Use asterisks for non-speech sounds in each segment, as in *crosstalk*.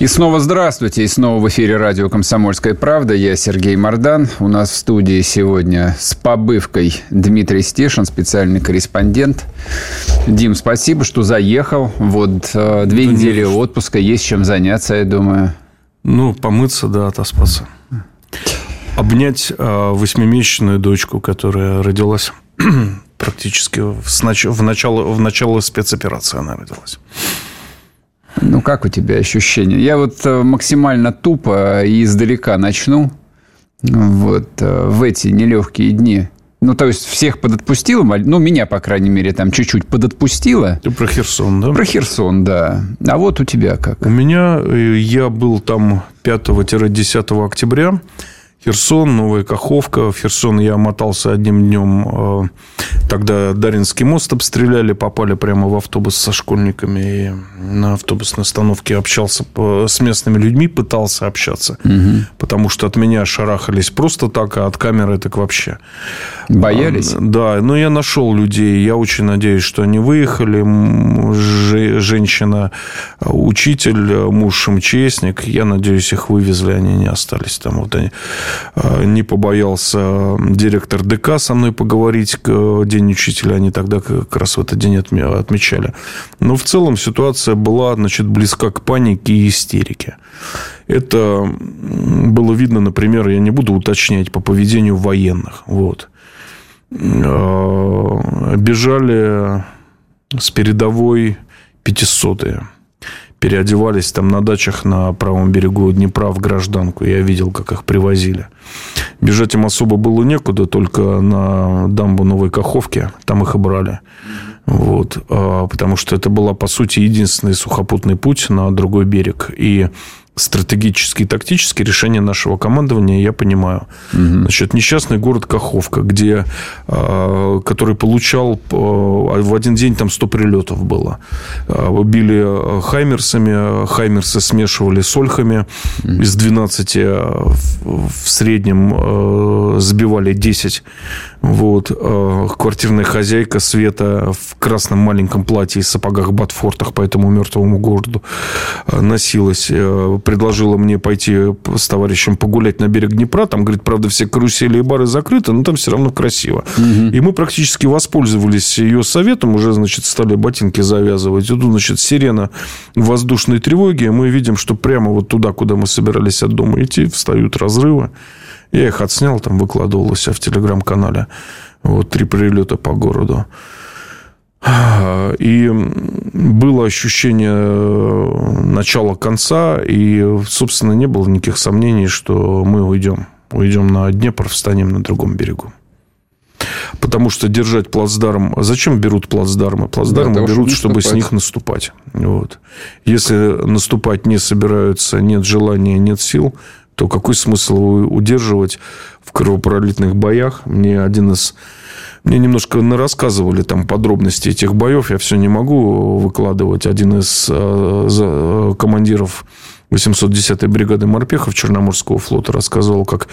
И снова здравствуйте. И снова в эфире радио «Комсомольская правда». Я Сергей Мордан. У нас в студии сегодня с побывкой Дмитрий Стешин, специальный корреспондент. Дим, спасибо, что заехал. Вот э, две да недели нет. отпуска. Есть чем заняться, я думаю. Ну, помыться, да, отоспаться. Обнять э, восьмимесячную дочку, которая родилась *clears throat* практически в, снач... в, начало... в начало спецоперации она родилась. Ну, как у тебя ощущения? Я вот э, максимально тупо и издалека начну. Вот э, в эти нелегкие дни. Ну, то есть, всех подотпустило, ну, меня, по крайней мере, там чуть-чуть подотпустило. Ты про Херсон, да? Про Херсон, да. А вот у тебя как? У меня, э, я был там 5-10 октября. Херсон, Новая Каховка. В Херсон я мотался одним днем. Э, тогда Даринский мост обстреляли, попали прямо в автобус со школьниками. И на автобусной остановке общался с местными людьми, пытался общаться. Угу. Потому что от меня шарахались просто так, а от камеры так вообще. Боялись? А, да, но я нашел людей. Я очень надеюсь, что они выехали. Женщина, учитель, муж МЧСник. Я надеюсь, их вывезли, они не остались там. Вот они Э, не побоялся директор ДК со мной поговорить к День учителя. Они тогда как раз в этот день отмечали. Но в целом ситуация была значит, близка к панике и истерике. Это было видно, например, я не буду уточнять по поведению военных. Вот. Э, бежали с передовой пятисотые переодевались там на дачах на правом берегу Днепра в гражданку. Я видел, как их привозили. Бежать им особо было некуда, только на дамбу Новой Каховки. Там их и брали. Вот. А, потому что это была, по сути, единственный сухопутный путь на другой берег. И стратегические и тактические решения нашего командования я понимаю. Угу. Значит, несчастный город Каховка, где, а, который получал а, в один день там 100 прилетов было. А, били хаймерсами, хаймерсы смешивали с ольхами. Угу. Из 12 в среднем сбивали 10 вот. Квартирная хозяйка Света в красном маленьком платье и сапогах Батфортах по этому мертвому городу носилась. Предложила мне пойти с товарищем погулять на берег Днепра. Там, говорит, правда, все карусели и бары закрыты, но там все равно красиво. Угу. И мы практически воспользовались ее советом. Уже, значит, стали ботинки завязывать. И тут, значит, сирена воздушной тревоги. Мы видим, что прямо вот туда, куда мы собирались от дома идти, встают разрывы. Я их отснял, там выкладывал у себя в телеграм-канале. Вот три прилета по городу. И было ощущение э, начала конца, и, собственно, не было никаких сомнений, что мы уйдем. Уйдем на Днепр, встанем на другом берегу. Потому что держать плацдарм... Зачем берут плацдармы? Плацдармы да, берут, чтобы с них наступать. Вот. Если наступать не собираются, нет желания, нет сил, то какой смысл удерживать в кровопролитных боях? Мне один из... Мне немножко рассказывали там подробности этих боев. Я все не могу выкладывать. Один из э, э, командиров 810-й бригады морпехов Черноморского флота рассказывал, как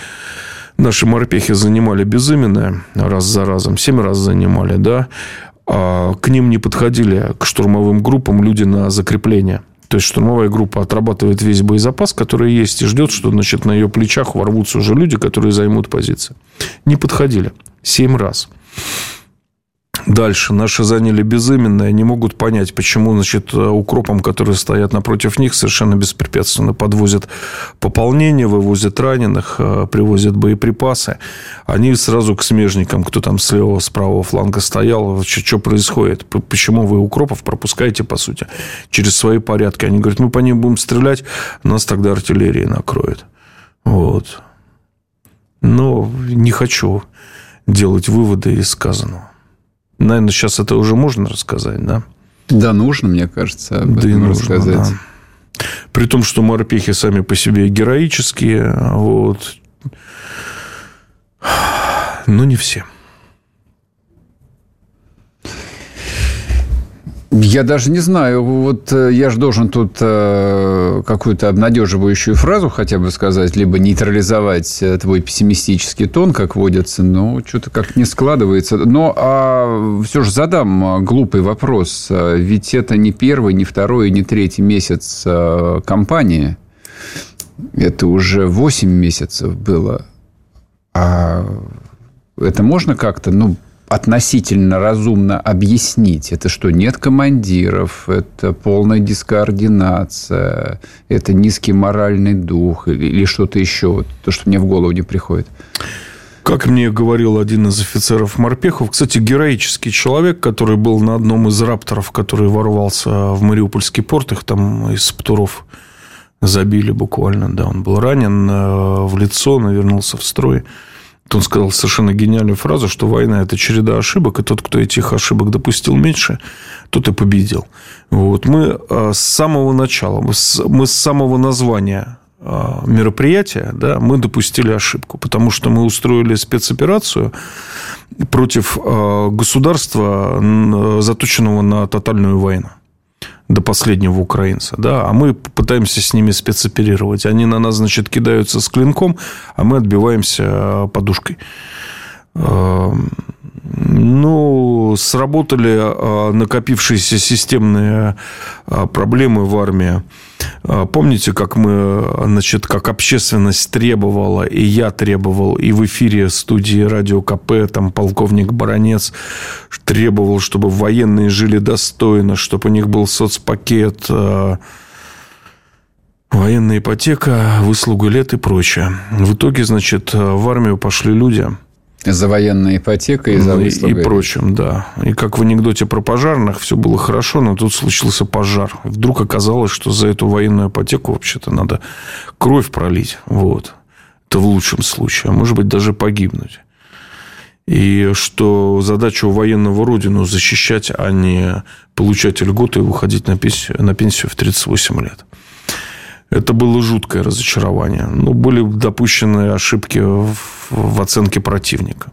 наши морпехи занимали безыменное раз за разом. Семь раз занимали, да. А к ним не подходили, к штурмовым группам, люди на закрепление – то есть штурмовая группа отрабатывает весь боезапас, который есть, и ждет, что значит, на ее плечах ворвутся уже люди, которые займут позиции. Не подходили. Семь раз. Дальше. Наши заняли безыменное. Не могут понять, почему, значит, укропам, которые стоят напротив них, совершенно беспрепятственно подвозят пополнение, вывозят раненых, э, привозят боеприпасы. Они сразу к смежникам, кто там с левого, с правого фланга стоял, что, происходит? Почему вы укропов пропускаете, по сути, через свои порядки? Они говорят, мы по ним будем стрелять, нас тогда артиллерия накроет. Вот. Но не хочу делать выводы из сказанного. Наверное, сейчас это уже можно рассказать, да? Да, нужно, мне кажется, об да этом нужно, рассказать. Да. При том, что морпехи сами по себе героические, вот. Но не все. Я даже не знаю. Вот э, я же должен тут э, какую-то обнадеживающую фразу хотя бы сказать, либо нейтрализовать э, твой пессимистический тон, как водится, но что-то как не складывается. Но а все же задам глупый вопрос. Ведь это не первый, не второй, не третий месяц кампании. Это уже 8 месяцев было. А это можно как-то, ну, относительно разумно объяснить. Это что, нет командиров, это полная дискоординация, это низкий моральный дух или, или что-то еще, то, что мне в голову не приходит. Как мне говорил один из офицеров морпехов, кстати, героический человек, который был на одном из рапторов, который ворвался в Мариупольский порт, их там из Птуров забили буквально, да, он был ранен э, в лицо, навернулся в строй он сказал совершенно гениальную фразу, что война – это череда ошибок, и тот, кто этих ошибок допустил меньше, тот и победил. Вот. Мы а, с самого начала, мы с, самого названия а, мероприятия, да, мы допустили ошибку, потому что мы устроили спецоперацию против а, государства, заточенного на тотальную войну до последнего украинца, да, а мы пытаемся с ними спецоперировать. Они на нас, значит, кидаются с клинком, а мы отбиваемся э, подушкой. Ну, сработали э, накопившиеся системные э, проблемы в армии. Э, помните, как мы, значит, как общественность требовала, и я требовал, и в эфире студии Радио КП, там полковник Баранец требовал, чтобы военные жили достойно, чтобы у них был соцпакет, военная ипотека, выслуга лет и прочее. В итоге, значит, в армию пошли люди – за военной ипотекой и за ну, И прочим, да. И как в анекдоте про пожарных, все было хорошо, но тут случился пожар. Вдруг оказалось, что за эту военную ипотеку вообще-то надо кровь пролить. Вот. Это в лучшем случае. А может быть, даже погибнуть. И что задача у военного родину защищать, а не получать льготы и выходить на пенсию, на пенсию в 38 лет. Это было жуткое разочарование. Ну, были допущены ошибки в, в оценке противника.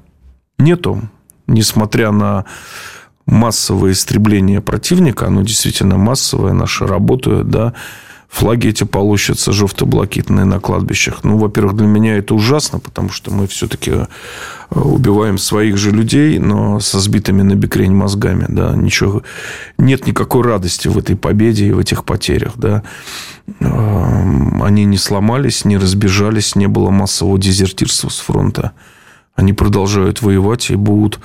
Нету, несмотря на массовое истребление противника, оно действительно массовое, наши работают, да, флаги эти полощутся жовто-блакитные на кладбищах. Ну, во-первых, для меня это ужасно, потому что мы все-таки э, убиваем своих же людей, но со сбитыми на бекрень мозгами, да, ничего, нет никакой радости в этой победе и в этих потерях, да. Эм, они не сломались, не разбежались, не было массового дезертирства с фронта. Они продолжают воевать и будут...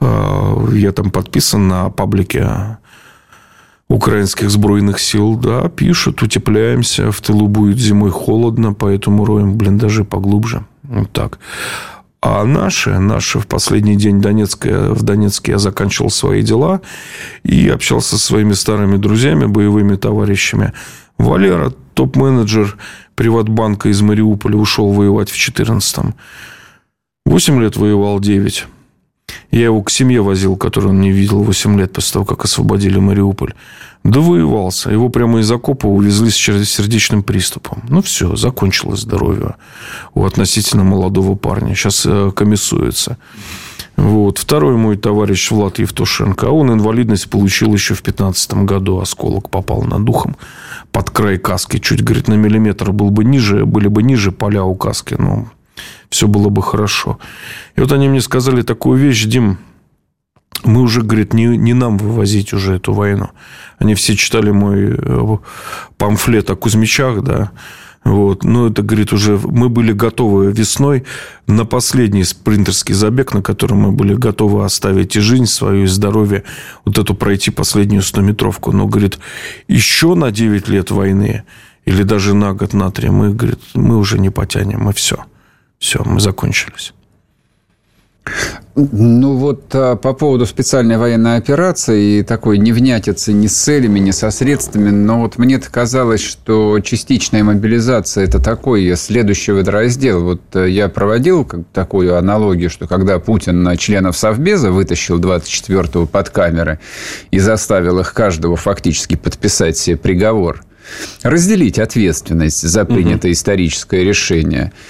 Э, я там подписан на паблике украинских сбройных сил, да, пишут, утепляемся, в тылу будет зимой холодно, поэтому роем блиндажи поглубже. Вот так. А наши, наши в последний день Донецка, в Донецке я заканчивал свои дела и общался со своими старыми друзьями, боевыми товарищами. Валера, топ-менеджер Приватбанка из Мариуполя, ушел воевать в 14-м. Восемь лет воевал, девять. Я его к семье возил, которую он не видел 8 лет после того, как освободили Мариуполь. Довоевался. Его прямо из окопа увезли с сердечным приступом. Ну, все, закончилось здоровье у относительно молодого парня. Сейчас э, комиссуется. Вот. Второй мой товарищ Влад Евтушенко. А он инвалидность получил еще в 15 году. Осколок попал над духом под край каски. Чуть, говорит, на миллиметр был бы ниже, были бы ниже поля у каски. Но все было бы хорошо. И вот они мне сказали такую вещь, Дим, мы уже, говорит, не, не нам вывозить уже эту войну. Они все читали мой э, памфлет о Кузьмичах, да, вот. Но это, говорит, уже мы были готовы весной на последний спринтерский забег, на котором мы были готовы оставить и жизнь свою, и здоровье, вот эту пройти последнюю стометровку. Но, говорит, еще на 9 лет войны или даже на год, на три, мы, говорит, мы уже не потянем, мы все. Все, мы закончились. Ну вот а, по поводу специальной военной операции и такой невнятицы ни с целями, ни со средствами, но вот мне-то казалось, что частичная мобилизация – это такой следующий водораздел. Вот э, я проводил такую аналогию, что когда Путин на членов Совбеза вытащил 24-го под камеры и заставил их каждого фактически подписать себе приговор, разделить ответственность за принятое угу. историческое решение –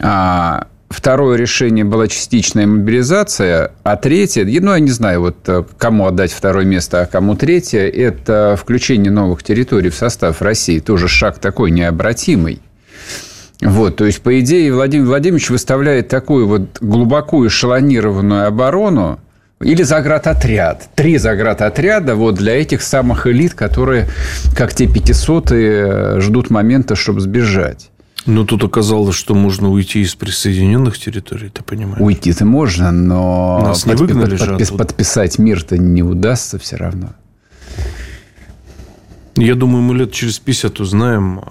а второе решение была частичная мобилизация, а третье, ну, я не знаю, вот э, кому отдать второе место, а кому третье, это включение новых территорий в состав России. Тоже шаг такой необратимый. Вот, то есть, по идее, Владимир Владимирович выставляет такую вот глубоко эшелонированную оборону, или заградотряд. Три заградотряда вот для этих самых элит, которые, как те пятисотые, ждут момента, чтобы сбежать. Ну, тут оказалось, что можно уйти из присоединенных территорий, ты понимаешь? Уйти-то можно, но Нас не выгнали же подпис, подписать мир-то не удастся все равно. Я думаю, мы лет через 50 узнаем...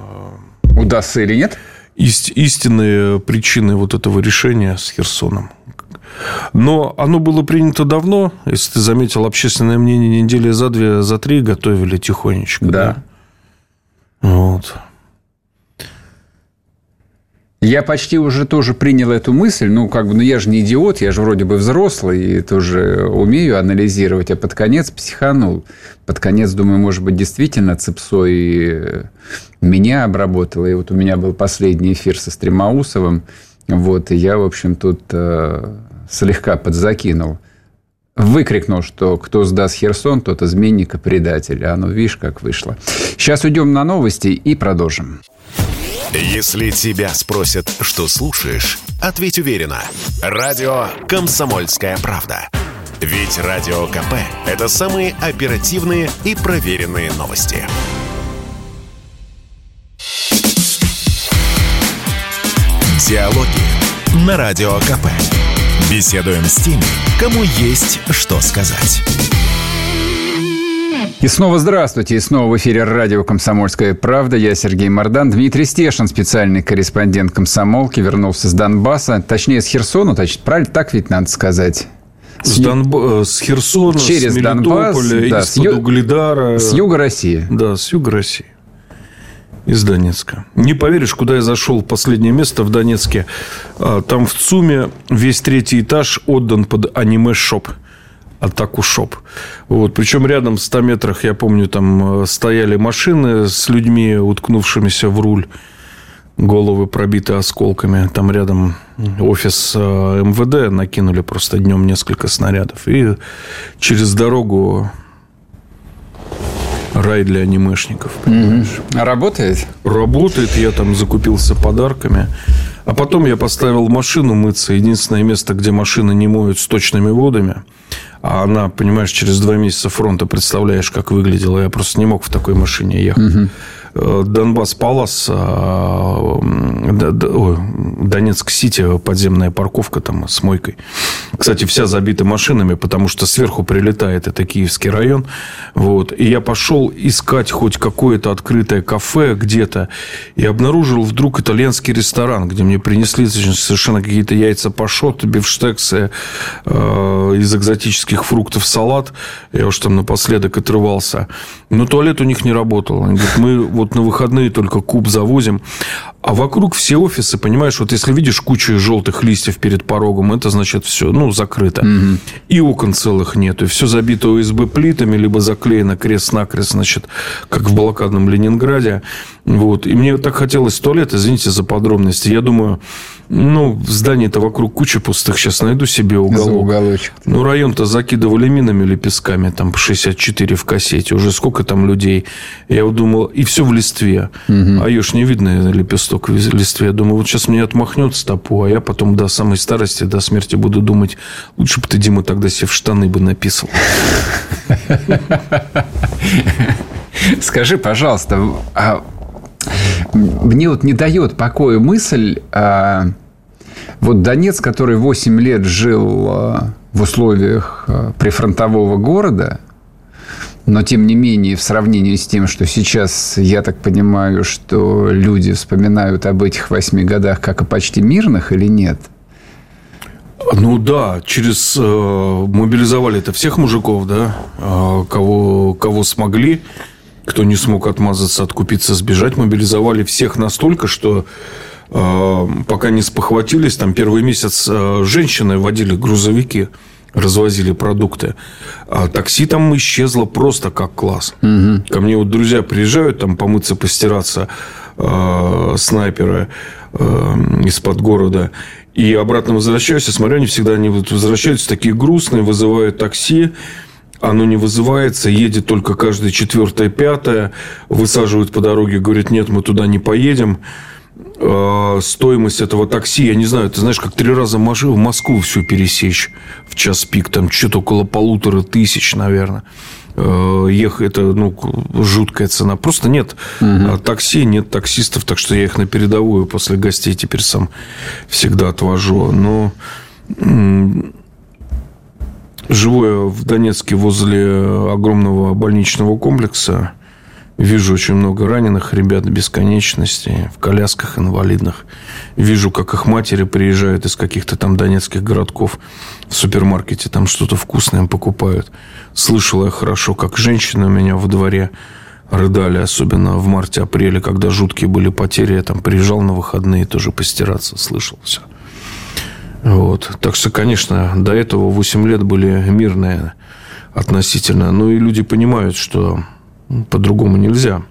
Удастся или нет? Ист, истинные причины вот этого решения с Херсоном. Но оно было принято давно. Если ты заметил, общественное мнение недели за две, за три готовили тихонечко. Да. да? Вот. Я почти уже тоже принял эту мысль. Ну, как бы, ну, я же не идиот, я же вроде бы взрослый и тоже умею анализировать, а под конец психанул. Под конец, думаю, может быть, действительно цепсой меня обработала. И вот у меня был последний эфир со Стремаусовым. Вот, и я, в общем, тут э, слегка подзакинул. Выкрикнул, что кто сдаст Херсон, тот изменник и предатель. А ну, видишь, как вышло. Сейчас уйдем на новости и продолжим. Если тебя спросят, что слушаешь, ответь уверенно. Радио «Комсомольская правда». Ведь Радио КП – это самые оперативные и проверенные новости. Диалоги на Радио КП. Беседуем с теми, кому есть что сказать. И снова здравствуйте. И снова в эфире радио «Комсомольская правда». Я Сергей Мордан. Дмитрий Стешин, специальный корреспондент «Комсомолки», вернулся с Донбасса. Точнее, с Херсона. Точнее, правильно так ведь надо сказать. С, Донб... Э, с Херсона, Через с Донбасс, да, из-под с ю... Угледара. С юга России. Да, с юга России. Из Донецка. Не поверишь, куда я зашел последнее место в Донецке. А, там в ЦУМе весь третий этаж отдан под аниме-шоп атаку ШОП. Вот. Причем рядом в 100 метрах, я помню, там э, стояли машины с людьми, уткнувшимися в руль, головы пробиты осколками. Там рядом офис э, МВД накинули просто днем несколько снарядов. И через дорогу рай для анимешников. Понимаешь? А работает? Работает. Я там закупился подарками. А потом я поставил машину мыться. Единственное место, где машины не моют с точными водами. А она, понимаешь, через два месяца фронта представляешь, как выглядела. Я просто не мог в такой машине ехать. Угу. Донбасс Палас, а, Донецк-Сити, подземная парковка там с мойкой. Кстати, вся забита машинами, потому что сверху прилетает это Киевский район. Вот. И я пошел искать хоть какое-то открытое кафе где-то и обнаружил вдруг итальянский ресторан, где мне принесли совершенно какие-то яйца пашот, бифштексы э, из экзотических фруктов, салат. Я уж там напоследок отрывался. Но туалет у них не работал. Они говорят, мы вот на выходные только куб завозим. А вокруг все офисы, понимаешь, вот если видишь кучу желтых листьев перед порогом, это значит все, ну, закрыто. Угу. И окон целых нет. И все забито ОСБ плитами, либо заклеено крест-накрест, значит, как в блокадном Ленинграде. Вот. И мне так хотелось туалет, извините за подробности. Я думаю, ну, в здании-то вокруг куча пустых. Сейчас найду себе уголок. За уголочек. Ну, район-то закидывали минами или песками. Там 64 в кассете. Уже сколько там людей. Я вот думал, и все в листве. Угу. А ее ж не видно, лепесток в листве. Я думаю, вот сейчас мне отмахнет стопу, а я потом до самой старости, до смерти буду думать, лучше бы ты, Дима, тогда себе в штаны бы написал. Скажи, пожалуйста, а мне вот не дает покоя мысль, а, вот Донец, который 8 лет жил а, в условиях а, прифронтового города, но, тем не менее, в сравнении с тем, что сейчас, я так понимаю, что люди вспоминают об этих восьми годах как о почти мирных или нет? Ну да, через э, мобилизовали это всех мужиков, да, э, кого, кого смогли кто не смог отмазаться, откупиться, сбежать, мобилизовали всех настолько, что э, пока не спохватились, там первый месяц э, женщины водили грузовики, развозили продукты. А такси там исчезло просто как класс. Угу. Ко мне вот друзья приезжают там помыться, постираться, э, снайперы э, из-под города. И обратно возвращаюсь, я смотрю, они всегда они вот возвращаются такие грустные, вызывают такси, оно не вызывается, едет только каждое четвертое, пятое, высаживают по дороге, говорят, нет, мы туда не поедем. Э, стоимость этого такси, я не знаю, ты знаешь, как три раза в Москву всю пересечь в час пик, там что-то около полутора тысяч, наверное. Э, ехать, это ну, жуткая цена. Просто нет угу. такси, нет таксистов, так что я их на передовую после гостей теперь сам всегда отвожу. Но живу я в Донецке возле огромного больничного комплекса. Вижу очень много раненых ребят бесконечности, в колясках инвалидных. Вижу, как их матери приезжают из каких-то там донецких городков в супермаркете, там что-то вкусное им покупают. Слышал я хорошо, как женщины у меня во дворе рыдали, особенно в марте-апреле, когда жуткие были потери. Я там приезжал на выходные тоже постираться, слышал все. Вот. Так что, конечно, до этого 8 лет были мирные относительно. Ну, и люди понимают, что по-другому нельзя.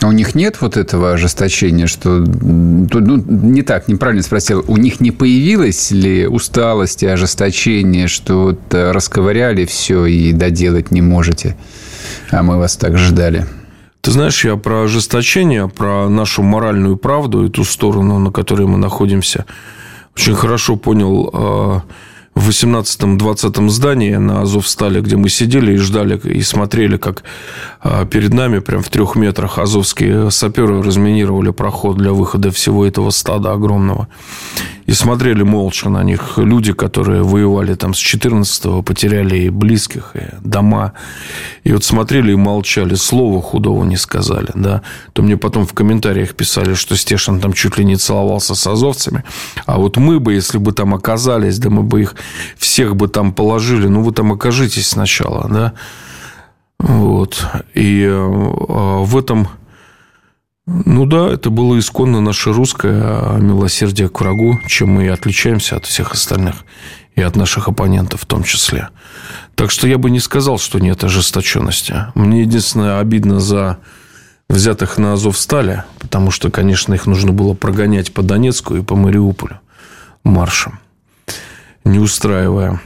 А у них нет вот этого ожесточения, что... Ну, не так, неправильно спросил. У них не появилась ли усталость и ожесточение, что вот э, расковыряли все и доделать не можете, а мы вас так ждали? Ты знаешь, я про ожесточение, про нашу моральную правду и ту сторону, на которой мы находимся, очень хорошо понял а, в 18-20 здании на Азовстале, где мы сидели и ждали, и смотрели, как а, перед нами, прям в трех метрах, азовские саперы разминировали проход для выхода всего этого стада огромного. И смотрели молча на них люди, которые воевали там с 14-го, потеряли и близких, и дома. И вот смотрели и молчали, слова худого не сказали, да. То мне потом в комментариях писали, что Стешин там чуть ли не целовался с азовцами. А вот мы бы, если бы там оказались, да мы бы их всех бы там положили. Ну, вы там окажитесь сначала, да. Вот. И э, в этом ну да, это было исконно наше русское а милосердие к врагу, чем мы и отличаемся от всех остальных и от наших оппонентов в том числе. Так что я бы не сказал, что нет ожесточенности. Мне единственное обидно за взятых на Азов стали, потому что, конечно, их нужно было прогонять по Донецку и по Мариуполю маршем, не устраивая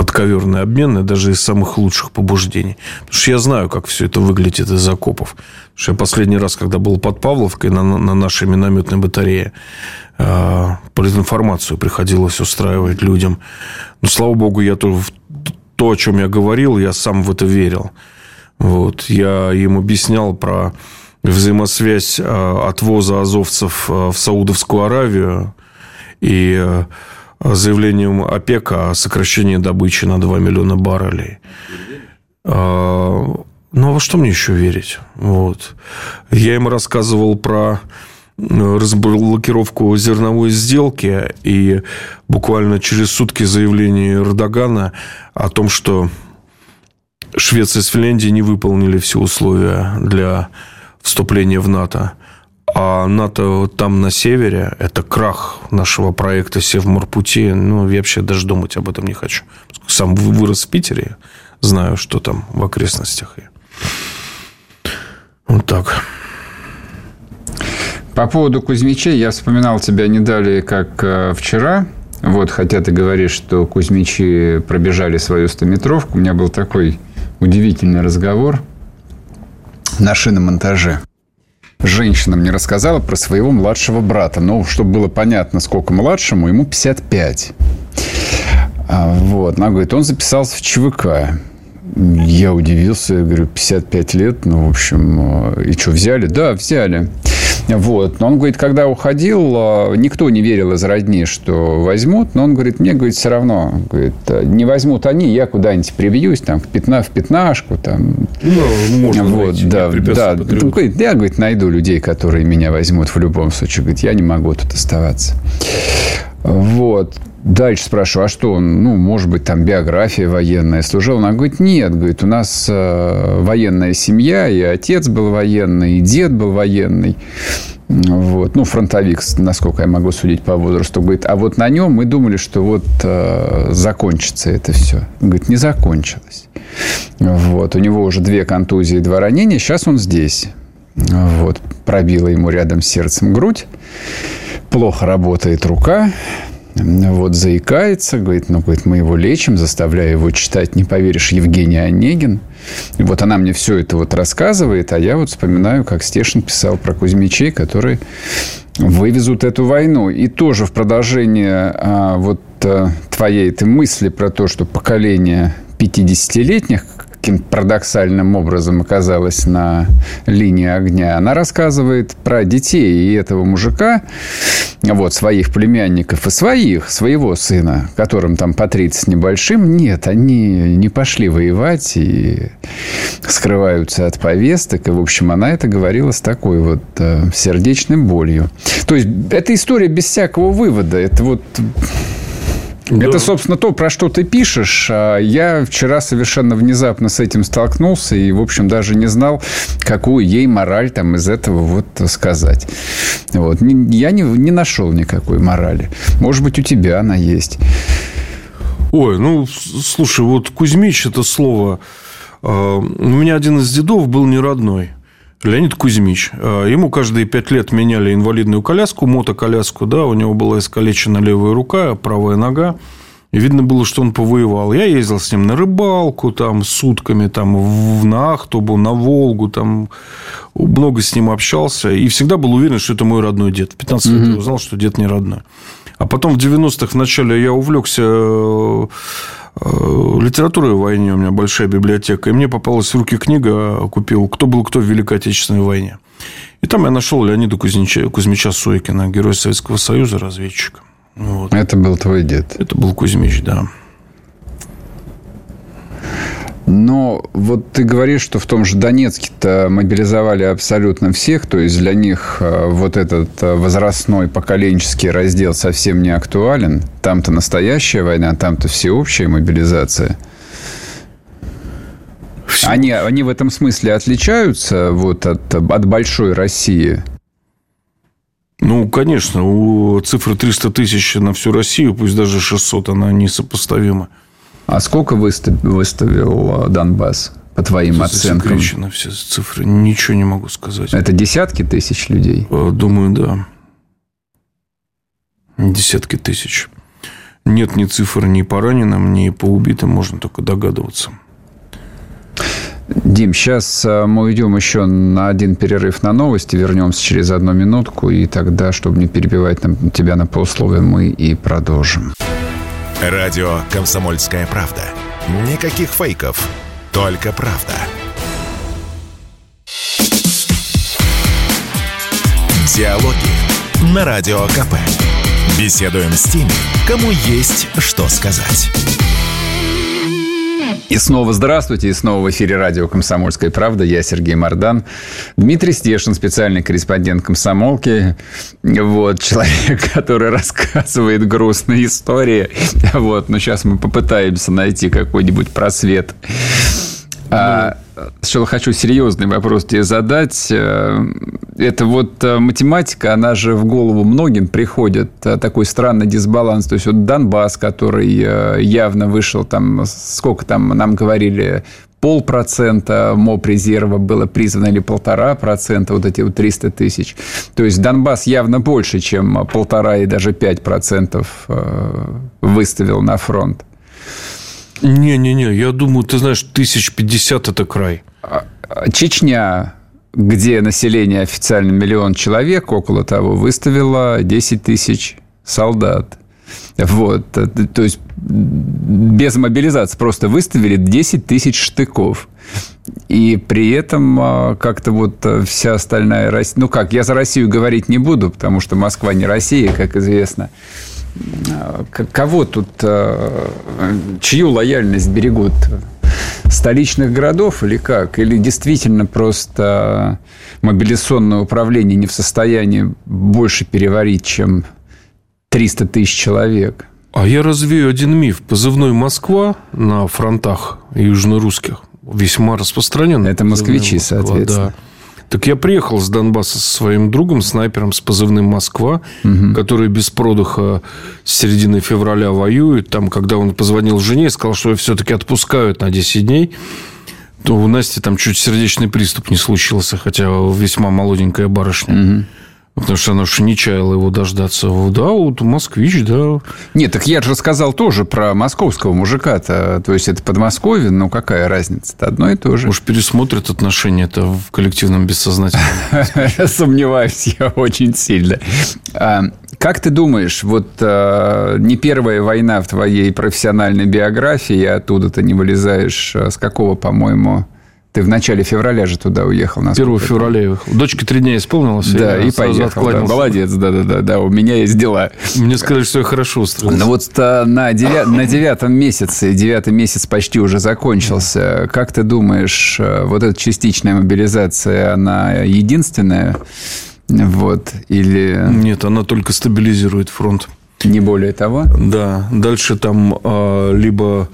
подковерные обмены даже из самых лучших побуждений. Потому что я знаю, как все это выглядит из окопов. Потому что я последний раз, когда был под Павловкой на, на нашей минометной батарее, э, политинформацию приходилось устраивать людям. Но, слава богу, я то, то, о чем я говорил, я сам в это верил. Вот. Я им объяснял про взаимосвязь э, отвоза азовцев э, в Саудовскую Аравию и заявлением ОПЕКа о сокращении добычи на 2 миллиона баррелей. А, ну, а во что мне еще верить? Вот. Я им рассказывал про разблокировку зерновой сделки и буквально через сутки заявление Эрдогана о том, что Швеция с Финляндией не выполнили все условия для вступления в НАТО. А НАТО там на севере – это крах нашего проекта Севморпути. Ну, я вообще даже думать об этом не хочу. Сам вырос в Питере, знаю, что там в окрестностях. Вот так. По поводу Кузьмичей, я вспоминал тебя не далее, как э, вчера. Вот, хотя ты говоришь, что Кузьмичи пробежали свою стометровку. У меня был такой удивительный разговор на шиномонтаже женщина мне рассказала про своего младшего брата. Ну, чтобы было понятно, сколько младшему, ему 55. А, вот. Она говорит, он записался в ЧВК. Я удивился, я говорю, 55 лет, ну, в общем, э, и что, взяли? Да, взяли. Вот. Но он говорит, когда уходил, а, никто не верил из родни, что возьмут. Но он говорит, мне, говорит, все равно. Говорит, не возьмут они, я куда-нибудь прибьюсь, там, в, пятна, в пятнашку. Там. Ну, можно вот, найти, да, да. Говорит, я, говорит, найду людей, которые меня возьмут в любом случае. Говорит, я не могу тут оставаться. Вот. Дальше спрашиваю, а что он, ну, может быть, там биография военная служил? Она говорит, нет, говорит, у нас э, военная семья, и отец был военный, и дед был военный. Вот. Ну, фронтовик, насколько я могу судить по возрасту. Говорит, а вот на нем мы думали, что вот э, закончится это все. Говорит, не закончилось. Вот. У него уже две контузии, два ранения. Сейчас он здесь. Вот. пробила ему рядом с сердцем грудь. Плохо работает рука. Вот заикается, говорит, ну, говорит, мы его лечим, заставляя его читать, не поверишь, Евгений Онегин. И вот она мне все это вот рассказывает, а я вот вспоминаю, как Стешин писал про Кузьмичей, которые вывезут эту войну. И тоже в продолжение а, вот а, твоей этой мысли про то, что поколение 50-летних, каким-то парадоксальным образом оказалась на линии огня. Она рассказывает про детей и этого мужика, вот, своих племянников и своих, своего сына, которым там по 30 небольшим. Нет, они не пошли воевать и скрываются от повесток. И, в общем, она это говорила с такой вот э, сердечной болью. То есть, это история без всякого вывода. Это вот да. Это, собственно, то, про что ты пишешь. А я вчера совершенно внезапно с этим столкнулся и, в общем, даже не знал, какую ей мораль там из этого вот сказать. Вот. Я не, не нашел никакой морали. Может быть, у тебя она есть. Ой, ну, слушай, вот Кузьмич это слово... А, у меня один из дедов был не родной. Леонид Кузьмич. А, ему каждые пять лет меняли инвалидную коляску, мотоколяску. Да, у него была искалечена левая рука, правая нога. И видно было, что он повоевал. Я ездил с ним на рыбалку, там, сутками, там, в, на Ахтубу, на Волгу, там, много с ним общался. И всегда был уверен, что это мой родной дед. В 15 лет я узнал, что дед не родной. А потом в 90-х в начале я увлекся Э, литературы о войне у меня большая библиотека. И мне попалась в руки книга, купил «Кто был кто в Великой Отечественной войне». И там я нашел Леонида Кузьмича, Кузьмича Сойкина, герой Советского Союза, разведчика. Вот. Это был твой дед? Это был Кузьмич, да. Но вот ты говоришь, что в том же Донецке-то мобилизовали абсолютно всех, то есть для них э, вот этот э, возрастной поколенческий раздел совсем не актуален. Там-то настоящая война, там-то всеобщая мобилизация. Они, они в этом смысле отличаются вот от, от большой России? Ну, конечно, у цифры 300 тысяч на всю Россию, пусть даже 600, она несопоставима. А сколько выставил э, Донбасс? по твоим Это оценкам? Засекречено все цифры. Ничего не могу сказать. Это десятки тысяч людей? Э, думаю, да. Десятки тысяч. Нет ни цифр ни по раненым, ни по убитым. Можно только догадываться. Дим, сейчас э, мы уйдем еще на один перерыв на новости, вернемся через одну минутку, и тогда, чтобы не перебивать тебя на полусловие, мы и продолжим. Радио «Комсомольская правда». Никаких фейков, только правда. Диалоги на Радио КП. Беседуем с теми, кому есть что сказать. И снова здравствуйте, и снова в эфире радио «Комсомольская правда». Я Сергей Мордан. Дмитрий Стешин, специальный корреспондент «Комсомолки». Вот, человек, *laughs* который рассказывает грустные истории. Вот, но сейчас мы попытаемся найти какой-нибудь просвет. А, Сначала хочу серьезный вопрос тебе задать. Э, это вот э, математика, она же в голову многим приходит. Э, такой странный дисбаланс. То есть, вот Донбасс, который явно вышел там, сколько там нам говорили, полпроцента МОП резерва было призвано или полтора процента, вот эти вот 300 тысяч. То есть Донбасс явно больше, чем полтора и даже пять процентов выставил на фронт. Не-не-не, я думаю, ты знаешь, тысяч пятьдесят – это край. А, а, Чечня, где население официально миллион человек, около того, выставила 10 тысяч солдат. Вот. Э, то есть, без мобилизации просто выставили 10 тысяч штыков. И при этом а, как-то вот э, вся остальная Россия... Ну как, я за Россию говорить не буду, потому что Москва не Россия, как известно. Кого тут, э, чью лояльность берегут? Столичных городов или как? Или действительно просто мобилизационное управление не в состоянии больше переварить, чем 300 тысяч человек? А я развею один миф. Позывной «Москва» на фронтах южно-русских весьма распространен. Это москвичи, Москва, соответственно. Да. Так я приехал с Донбасса со своим другом, снайпером с позывным «Москва», угу. который без продыха с середины февраля воюет. Там, когда он позвонил жене и сказал, что его все-таки отпускают на 10 дней, то у Насти там чуть сердечный приступ не случился, хотя весьма молоденькая барышня. Угу. Потому что она уж не чаяла его дождаться. Да, вот москвич, да. Нет, так я же рассказал тоже про московского мужика-то. То есть, это Подмосковье, ну какая разница-то? Одно и то же. Уж пересмотрят отношения-то в коллективном бессознательном. *laughs* Сомневаюсь я очень сильно. А, как ты думаешь, вот а, не первая война в твоей профессиональной биографии, оттуда ты не вылезаешь, а с какого, по-моему, ты в начале февраля же туда уехал. 1 февраля я уехал. Дочке три дня исполнилось. Да, и поехал. Да, молодец, да-да-да. да. У меня есть дела. Мне сказали, что я хорошо устроился. Ну вот а, на, девя... на девятом месяце, девятый месяц почти уже закончился. Как ты думаешь, а, вот эта частичная мобилизация, она единственная? Вот, или... Нет, она только стабилизирует фронт. Не более того? Да. Дальше там а, либо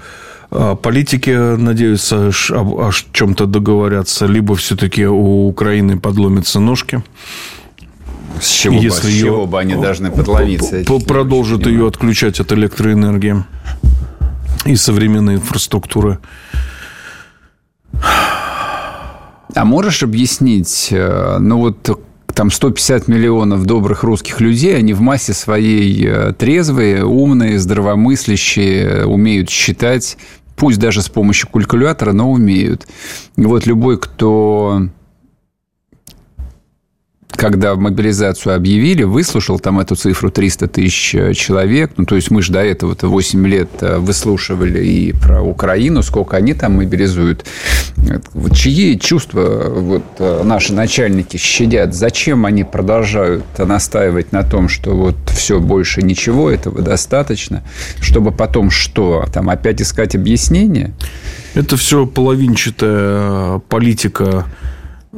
политики надеются о, о чем-то договорятся, либо все-таки у Украины подломятся ножки. С чего, Если бы, с чего бы они должны подломиться? Продолжат ее отключать от электроэнергии и современной инфраструктуры. А можешь объяснить, э, ну вот там 150 миллионов добрых русских людей, они в массе своей э, трезвые, умные, здравомыслящие, умеют считать, пусть даже с помощью калькулятора, но умеют. И вот любой, кто когда мобилизацию объявили, выслушал там эту цифру 300 тысяч э, человек. Ну, то есть мы же до этого-то 8 лет э, выслушивали и про Украину, сколько они там мобилизуют. Вот чьи чувства вот, э, наши начальники щадят? Зачем они продолжают настаивать на том, что вот все, больше ничего, этого достаточно, чтобы потом что? Там опять искать объяснение? Это все половинчатая политика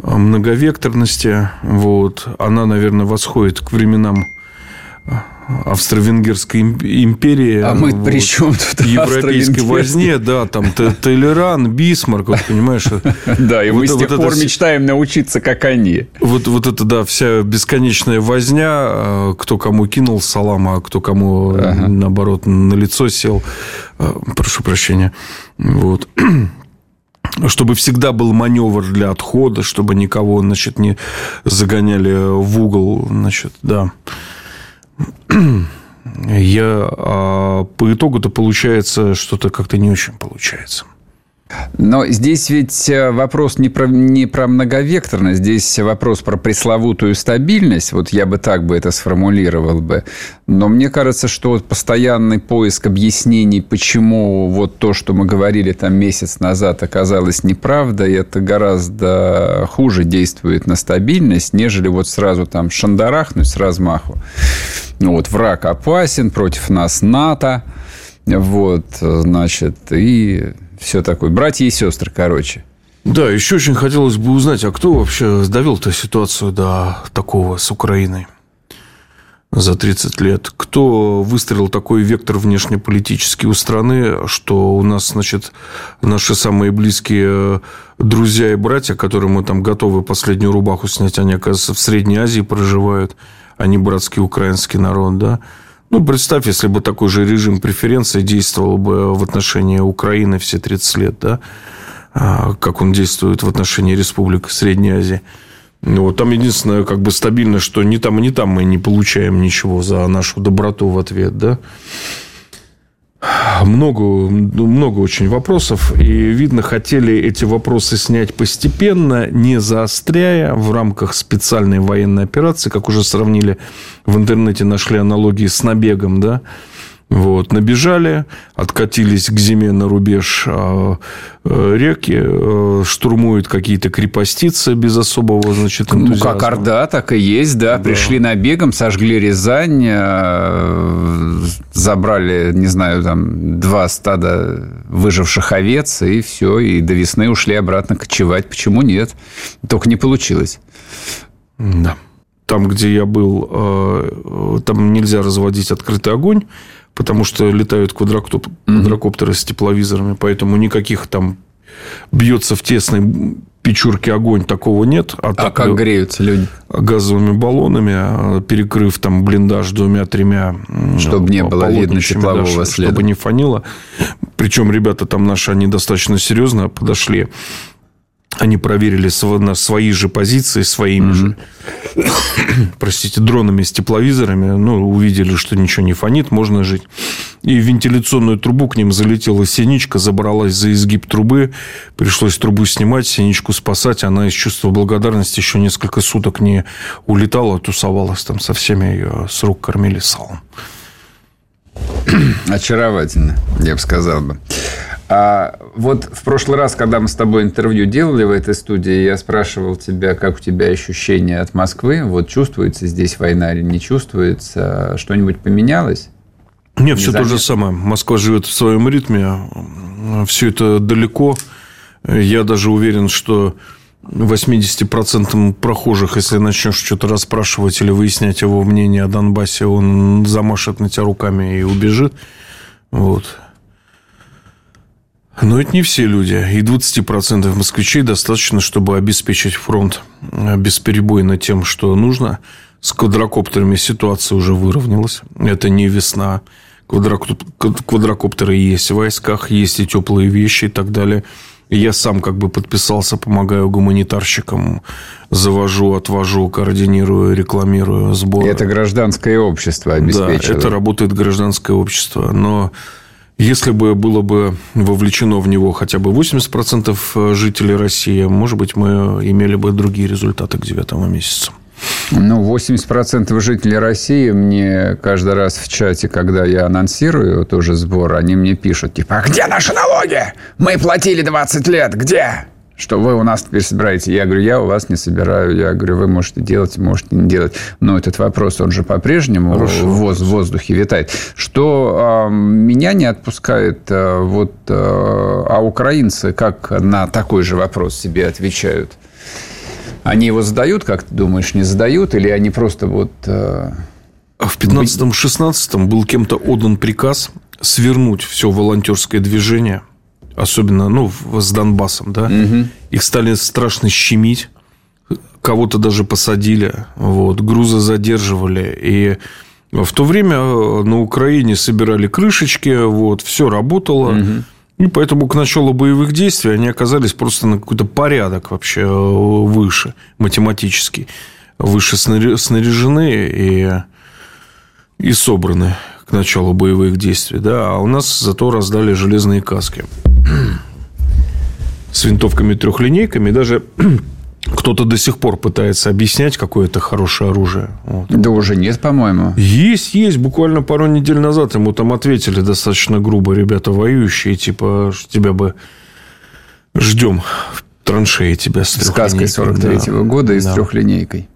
многовекторности. Вот. Она, наверное, восходит к временам Австро-Венгерской империи. А мы вот, при чем тут Европейской возне, да, там Толеран, Бисмарк, вот, понимаешь. Да, и мы с тех пор мечтаем научиться, как они. Вот, вот это, да, вся бесконечная возня, а, кто кому кинул салам, а кто кому, наоборот, на лицо сел. Прошу прощения. Вот чтобы всегда был маневр для отхода, чтобы никого, значит, не загоняли в угол, значит, да. Я а по итогу-то получается что-то как-то не очень получается. Но здесь ведь э, вопрос не про, не про многовекторность, здесь вопрос про пресловутую стабильность. Вот я бы так бы это сформулировал бы. Но мне кажется, что вот постоянный поиск объяснений, почему вот то, что мы говорили там месяц назад, оказалось неправдой, это гораздо хуже действует на стабильность, нежели вот сразу там шандарахнуть с размаху. Ну вот враг опасен, против нас НАТО. Вот, значит, и все такое. Братья и сестры, короче. Да, еще очень хотелось бы узнать, а кто вообще довел-то ситуацию до такого с Украиной за 30 лет? Кто выстроил такой вектор внешнеполитический у страны, что у нас, значит, наши самые близкие друзья и братья, которым мы там готовы последнюю рубаху снять, они, оказывается, в Средней Азии проживают, а не братский украинский народ, да? Ну, представь, если бы такой же режим преференции действовал бы в отношении Украины все 30 лет, да, а, как он действует в отношении республик Средней Азии. Ну, вот там единственное, как бы стабильно, что ни там, ни там мы не получаем ничего за нашу доброту в ответ, да много, много очень вопросов. И, видно, хотели эти вопросы снять постепенно, не заостряя в рамках специальной военной операции, как уже сравнили в интернете, нашли аналогии с набегом, да, вот, набежали, откатились к зиме на рубеж э, э, реки, э, штурмуют какие-то крепостицы без особого, значит, энтузиазма. Ну, как Орда, так и есть, да. да. Пришли набегом, сожгли Рязань, забрали, не знаю, там, два стада выживших овец, и все, и до весны ушли обратно кочевать. Почему нет? Только не получилось. Да. Там, где я был, там нельзя разводить открытый огонь потому что летают квадрокоп... mm-hmm. квадрокоптеры с тепловизорами, поэтому никаких там бьется в тесной печурке огонь, такого нет. А, а так, как греются люди? Газовыми баллонами, а, перекрыв там блиндаж двумя-тремя Чтобы не было видно теплового да, следа. Чтобы не фанило. Причем ребята там наши, они достаточно серьезно подошли Они проверили на свои же позиции, своими mm-hmm. же, *coughs* простите, дронами с тепловизорами. Ну, увидели, что ничего не фонит, можно жить. И в вентиляционную трубу к ним залетела синичка, забралась за изгиб трубы. Пришлось трубу снимать, синичку спасать. Она из чувства благодарности еще несколько суток не улетала, тусовалась там со всеми ее с рук кормили салом. Очаровательно, я бы сказал бы. А вот в прошлый раз, когда мы с тобой интервью делали в этой студии, я спрашивал тебя, как у тебя ощущения от Москвы. Вот чувствуется здесь война или не чувствуется? Что-нибудь поменялось? Нет, все то же самое. Москва живет в своем ритме. Все это далеко. Я даже уверен, что 80% прохожих, если начнешь что-то расспрашивать или выяснять его мнение о Донбассе, он замашет на тебя руками и убежит. Вот. Но это не все люди. И 20% москвичей достаточно, чтобы обеспечить фронт э, бесперебойно тем, что нужно. С квадрокоптерами ситуация уже выровнялась. Это не весна. Квадрокоптеры есть в войсках, есть и теплые вещи и так далее. Я сам как бы подписался, помогаю гуманитарщикам, завожу, отвожу, координирую, рекламирую сбор. Это гражданское общество обеспечивает. Да, это работает гражданское общество. Но если бы было бы вовлечено в него хотя бы 80% э, жителей России, может быть, мы имели бы другие результаты к девятому месяцу. Ну, 80% жителей России мне каждый раз в чате, когда я анонсирую тоже сбор, они мне пишут, типа, а где наши налоги? Мы платили 20 лет, где? Что вы у нас теперь собираете. Я говорю, я у вас не собираю. Я говорю, вы можете делать, можете не делать. Но этот вопрос, он же по-прежнему в, воз, в воздухе витает. Что э, меня не отпускает, э, вот, э, а украинцы как на такой же вопрос себе отвечают? Они его задают, как ты думаешь, не задают? Или они просто вот... Э, в 15-16 был кем-то отдан приказ свернуть все волонтерское движение – особенно ну, с Донбассом, да, угу. их стали страшно щемить, кого-то даже посадили, вот, грузы задерживали, и в то время э, на Украине собирали крышечки, вот, все работало, угу. и поэтому к началу боевых действий они оказались просто на какой-то порядок вообще э, выше, математический, выше снаряжены и, и собраны к началу боевых действий, да, а у нас зато раздали железные каски *clears throat* с винтовками трехлинейками. Даже *clears throat* кто-то до сих пор пытается объяснять, какое это хорошее оружие. Вот. Да уже нет, по-моему. Есть, есть. Буквально пару недель назад ему там ответили достаточно грубо ребята воюющие, типа, тебя бы ждем в траншеи тебя с Сказкой 43-го да. года и с да. трехлинейкой.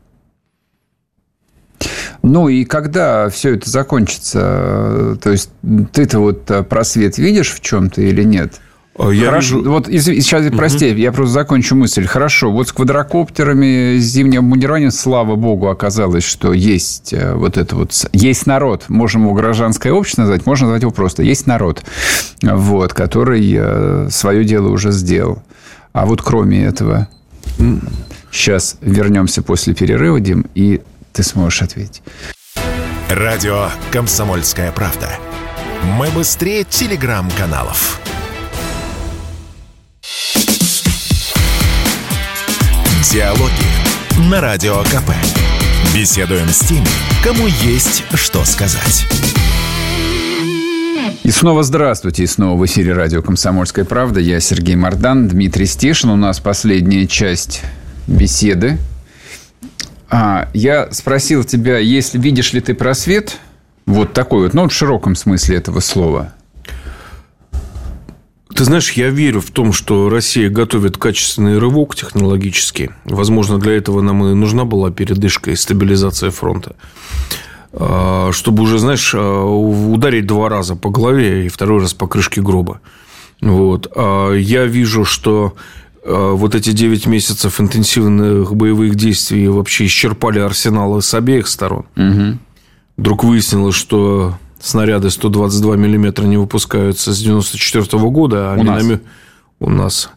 Ну и когда все это закончится, то есть ты-то вот просвет видишь в чем-то или нет? А я Хорошо, вижу... вот из, сейчас, прости, угу. я просто закончу мысль. Хорошо, вот с квадрокоптерами, с зимним обмундированием, слава богу, оказалось, что есть э, вот это вот... Есть народ, можем его гражданское общество назвать, можно назвать его просто. Есть народ, вот, который э, свое дело уже сделал. А вот кроме этого, сейчас вернемся после перерыва, Дим, и ты сможешь ответить. Радио «Комсомольская правда». Мы быстрее телеграм-каналов. Диалоги на Радио КП. Беседуем с теми, кому есть что сказать. И снова здравствуйте. И снова в эфире радио «Комсомольская правда». Я Сергей Мордан, Дмитрий Стешин. У нас последняя часть беседы. А, я спросил тебя, если видишь ли ты просвет, вот такой вот, ну, в широком смысле этого слова, ты знаешь, я верю в том, что Россия готовит качественный рывок технологический. Возможно, для этого нам и нужна была передышка и стабилизация фронта. А, чтобы уже, знаешь, а, ударить два раза по голове и второй раз по крышке гроба. Вот. А я вижу, что вот эти 9 месяцев интенсивных боевых действий вообще исчерпали арсеналы с обеих сторон. Угу. Вдруг выяснилось, что снаряды 122 миллиметра не выпускаются с 94 года. А у нас. У нас.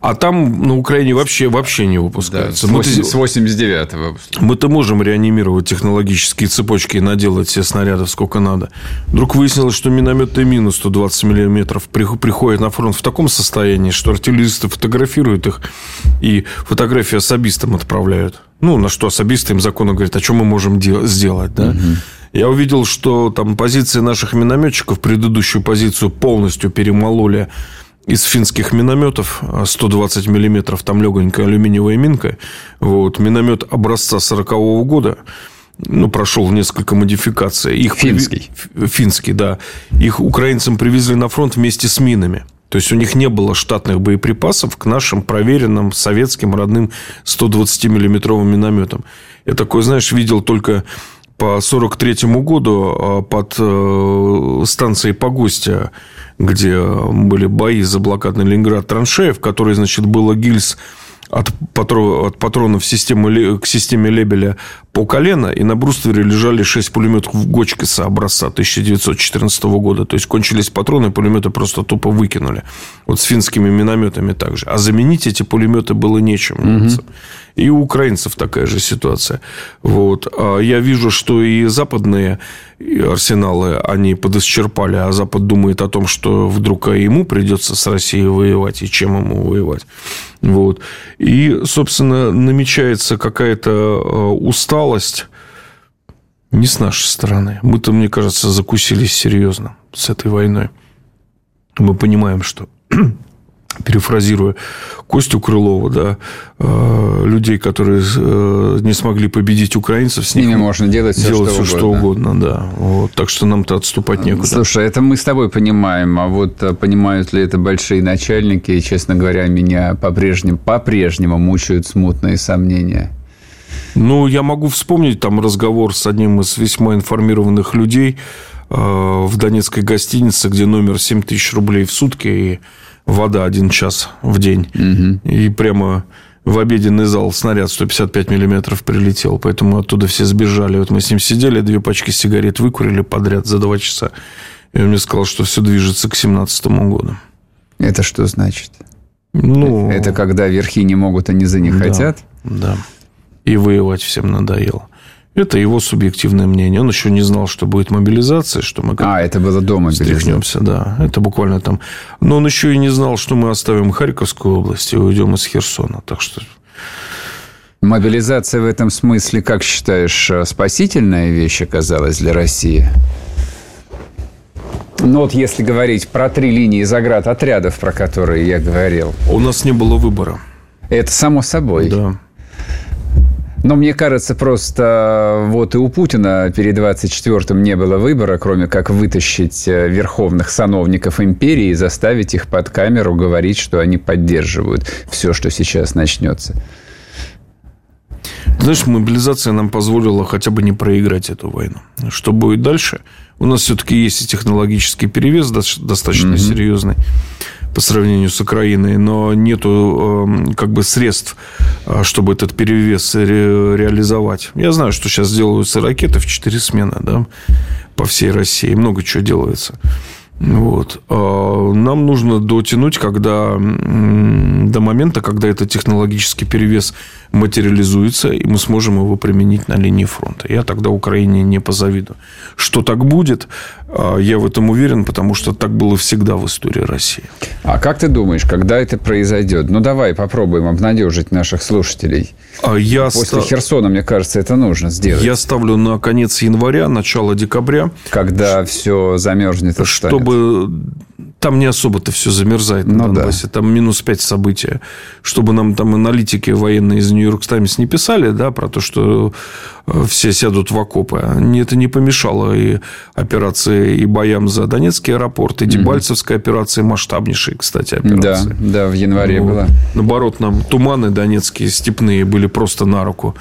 А там на Украине вообще, вообще не выпускаются. Да, с 89-го. Мы-то можем реанимировать технологические цепочки и наделать все снарядов сколько надо. Вдруг выяснилось, что минометы минус 120 миллиметров приходят на фронт в таком состоянии, что артиллеристы фотографируют их и фотографии особистам отправляют. Ну, на что особисты им законно говорят, а что мы можем сделать, да? Угу. Я увидел, что там позиции наших минометчиков, предыдущую позицию полностью перемололи из финских минометов 120 миллиметров, там легонькая алюминиевая минка. Вот, миномет образца 40-го года ну, прошел несколько модификаций. Их финский. Приви... Финский, да. Их украинцам привезли на фронт вместе с минами. То есть у них не было штатных боеприпасов к нашим проверенным советским родным 120-миллиметровым минометам. Я такой, знаешь, видел только по 43 году а, под э, станцией Погостя где были бои за блокадный Ленинград траншеев, в которой, значит, было гильз от, патрон, от патронов системы, к системе Лебеля по колено, и на бруствере лежали 6 пулеметов Гочкиса образца 1914 года. То есть, кончились патроны, пулеметы просто тупо выкинули. Вот с финскими минометами также. А заменить эти пулеметы было нечем. Угу. И у украинцев такая же ситуация. Вот. А я вижу, что и западные арсеналы они подисчерпали, а Запад думает о том, что вдруг ему придется с Россией воевать, и чем ему воевать. Вот. И, собственно, намечается какая-то э, усталость не с нашей стороны. Мы-то, мне кажется, закусились серьезно с этой войной. Мы понимаем, что перефразируя Костю Крылова, да, э, людей, которые э, не смогли победить украинцев, с, ними можно делать все, делать что, все, что угодно. да. Вот. Так что нам-то отступать некуда. Слушай, это мы с тобой понимаем, а вот э, понимают ли это большие начальники, и, честно говоря, меня по-прежнему, по-прежнему мучают смутные сомнения. Ну, я могу вспомнить там разговор с одним из весьма информированных людей в донецкой гостинице, где номер 7 тысяч рублей в сутки, и вода один час в день. Угу. И прямо в обеденный зал снаряд 155 миллиметров прилетел, поэтому оттуда все сбежали. Вот мы с ним сидели, две пачки сигарет выкурили подряд за два часа. И он мне сказал, что все движется к 17 году. Это что значит? Ну, это когда верхи не могут, а низы не да, хотят? Да. И воевать всем надоело. Это его субъективное мнение. Он еще не знал, что будет мобилизация, что мы а, это было до мобилизации. да. Это буквально там. Но он еще и не знал, что мы оставим Харьковскую область и уйдем из Херсона. Так что Мобилизация в этом смысле, как считаешь, спасительная вещь оказалась для России? Ну вот если говорить про три линии заград отрядов, про которые я говорил. У нас не было выбора. Это само собой. Да. Но мне кажется, просто вот и у Путина перед 24-м не было выбора, кроме как вытащить э, верховных сановников империи и заставить их под камеру говорить, что они поддерживают все, что сейчас начнется. Знаешь, мобилизация нам позволила хотя бы не проиграть эту войну. Что будет дальше? У нас все-таки есть и технологический перевес достаточно mm-hmm. серьезный по сравнению с Украиной, но нету эм, как бы средств, э, чтобы этот перевес ре- реализовать. Я знаю, что сейчас делаются ракеты в 4 смены, да, по всей России. Много чего делается. Вот. А нам нужно дотянуть, когда, до момента, когда этот технологический перевес материализуется, и мы сможем его применить на линии фронта. Я тогда Украине не позавидую. Что так будет, а, я в этом уверен, потому что так было всегда в истории России. А как ты думаешь, когда это произойдет? Ну, давай попробуем обнадежить наших слушателей. А я После ста... Херсона, мне кажется, это нужно сделать. Я ставлю на конец января, начало декабря. Когда все замерзнет и Чтобы там не особо-то все замерзает на ну, Донбассе. Да. Там минус 5 события. Чтобы нам там аналитики военные из Нью-Йорк Таймс не писали, да, про то, что э, все сядут в окопы. Это не помешало и операции, и боям за Донецкий аэропорт, и Дебальцевская операция, масштабнейшая, кстати, операция. Да, да в январе ну, была. Наоборот, нам туманы донецкие, степные были просто на руку.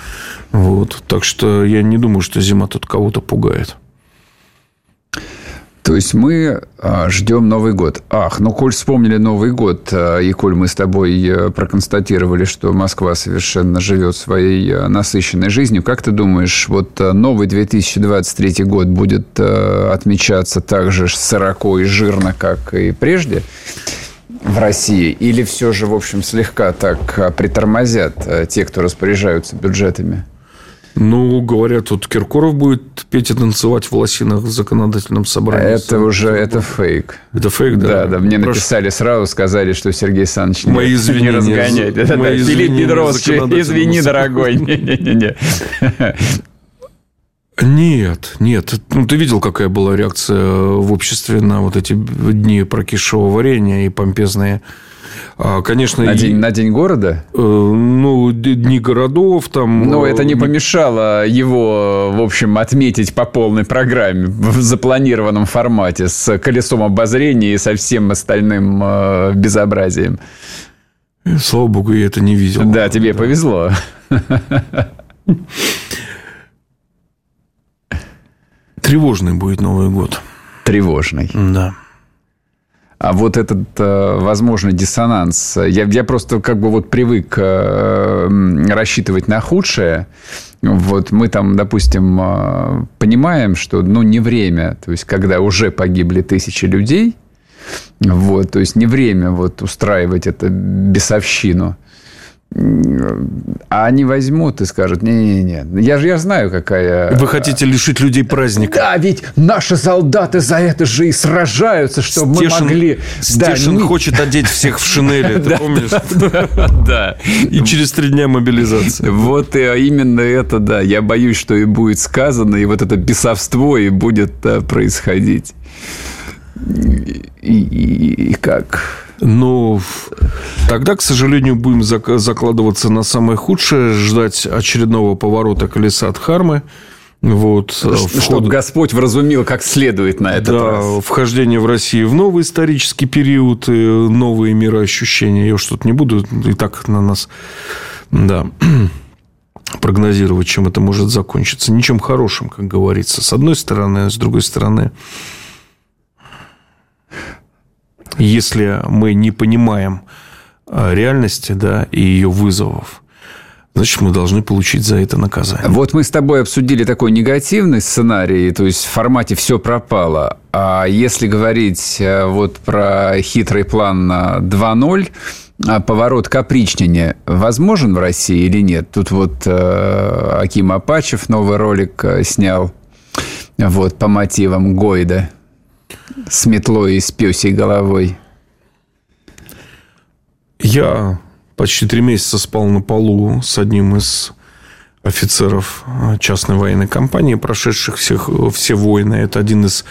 Вот. Так что я не думаю, что зима тут кого-то пугает. То есть мы а, ждем Новый год. Ах, ну, коль вспомнили Новый год, а, и коль мы с тобой э, проконстатировали, что Москва совершенно живет своей э, насыщенной жизнью, как ты думаешь, вот э, новый 2023 год будет отмечаться так же широко и жирно, как и прежде? в России? Или все же, в общем, слегка так притормозят те, кто распоряжаются бюджетами? Ну, говорят, тут Киркоров будет петь и танцевать в лосинах в законодательном собрании. Это уже, это фейк. Это фейк, да? Да, да, мне Прошу. написали сразу, сказали, что Сергей Александрович не, Мои извинения, не разгоняет. Да, да, Филипп Бедросович, извини, дорогой. Не-не-не. Нет, нет. Ну, ты видел, какая была реакция в обществе на вот эти дни прокисшего варенья и помпезные конечно, на, и, день, на день города? Э, ну, дни городов там. Но это не помешало его, в общем, отметить по полной программе в запланированном формате с колесом обозрения и со всем остальным э, безобразием. Слава богу, я это не видел. Да, тебе да. повезло. Тревожный будет Новый год. Тревожный. Да. А вот этот э, возможный диссонанс, я, я просто как бы вот привык э, рассчитывать на худшее. Вот мы там, допустим, э, понимаем, что ну, не время, то есть когда уже погибли тысячи людей, вот, то есть не время вот устраивать это бесовщину а они возьмут и скажут, не-не-не, я же я знаю, какая... Вы хотите лишить людей праздника. Да, ведь наши солдаты за это же и сражаются, чтобы Стешин, мы могли... Стешин да, хочет одеть всех в шинели, ты *laughs* помнишь? Да. И через три дня мобилизация. Вот именно это, да. Я боюсь, что и будет сказано, и вот это бесовство и будет происходить. И как... Ну, тогда, к сожалению, будем закладываться на самое худшее, ждать очередного поворота колеса от Хармы. Вот, Чтобы вход... Господь вразумил как следует на этот да, раз. вхождение в Россию в новый исторический период, и новые мироощущения. Я тут не буду и так на нас да, *clears throat* прогнозировать, чем это может закончиться. Ничем хорошим, как говорится. С одной стороны, а с другой стороны, если мы не понимаем э, реальности да, и ее вызовов, значит, мы должны получить за это наказание. Вот мы с тобой обсудили такой негативный сценарий, то есть в формате «все пропало». А если говорить э, вот про хитрый план на 2.0, а поворот к опричнине возможен в России или нет? Тут вот э, Аким Апачев новый ролик снял вот, по мотивам Гойда с метлой и с пёсей головой? Я почти три месяца спал на полу с одним из офицеров частной военной компании, прошедших всех, все войны. Это один из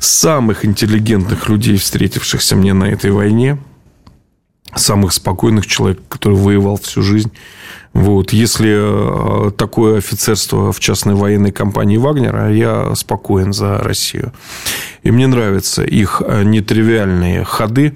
самых интеллигентных людей, встретившихся мне на этой войне. Самых спокойных человек, который воевал всю жизнь. Вот. Если э, такое офицерство в частной военной компании Вагнера, я спокоен за Россию. И мне нравятся их э, нетривиальные ходы,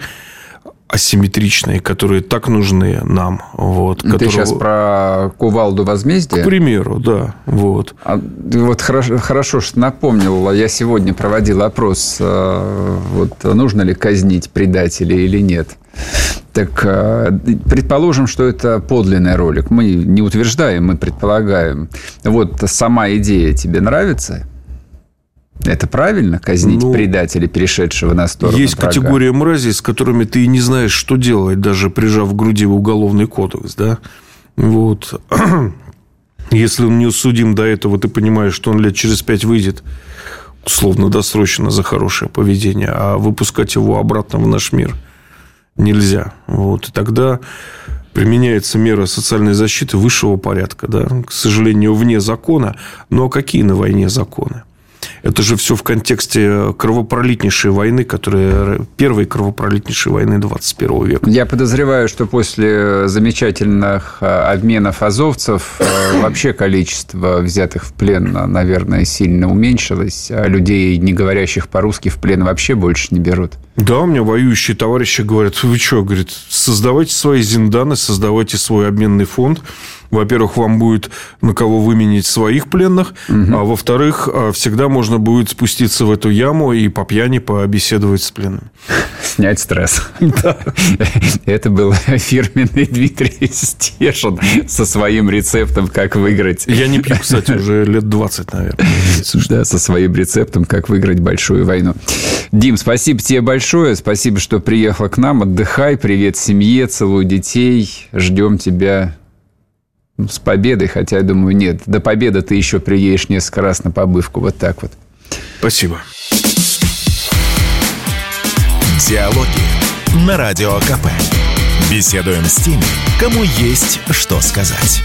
асимметричные, которые так нужны нам. Вот, Ты которого... сейчас про кувалду возмездия? К примеру, да. Вот, а, вот хорошо, хорошо, что напомнил. Я сегодня проводил опрос, э, вот, нужно ли казнить предателей или нет. Так э, предположим, что это подлинный ролик. Мы не утверждаем, мы предполагаем. Вот сама идея тебе нравится? Это правильно, казнить ну, предателя, перешедшего на сторону Есть врага? категория мразей, с которыми ты не знаешь, что делать, даже прижав к груди в уголовный кодекс, да? Вот. *clears throat* Если он не судим до этого, ты понимаешь, что он лет через пять выйдет, условно досрочно за хорошее поведение, а выпускать его обратно в наш мир – нельзя. Вот. И тогда применяется мера социальной защиты высшего порядка, да, к сожалению, вне закона. Но какие на войне законы? Это же все в контексте кровопролитнейшей войны, которая первой кровопролитнейшей войны 21 века. Я подозреваю, что после замечательных а, обменов азовцев а, вообще количество взятых в плен, наверное, сильно уменьшилось. А людей, не говорящих по-русски, в плен вообще больше не берут. Да, у меня воюющие товарищи говорят, вы что, говорит, создавайте свои зинданы, создавайте свой обменный фонд, во-первых, вам будет на кого выменить своих пленных, угу. а во-вторых, а, всегда можно будет спуститься в эту яму и по пьяни побеседовать с пленными. *laughs* Снять стресс. *laughs* Это был фирменный Дмитрий Стешин со своим рецептом, как выиграть. Я не пью, кстати, уже *laughs* лет 20, наверное. Да, со своим рецептом, как выиграть большую войну. Дим, спасибо тебе большое. Спасибо, что приехала к нам. Отдыхай. Привет семье. Целую детей. Ждем тебя с победой. Хотя, я думаю, нет. До победы ты еще приедешь несколько раз на побывку. Вот так вот. Спасибо. Диалоги на Радио КП. Беседуем с теми, кому есть что сказать.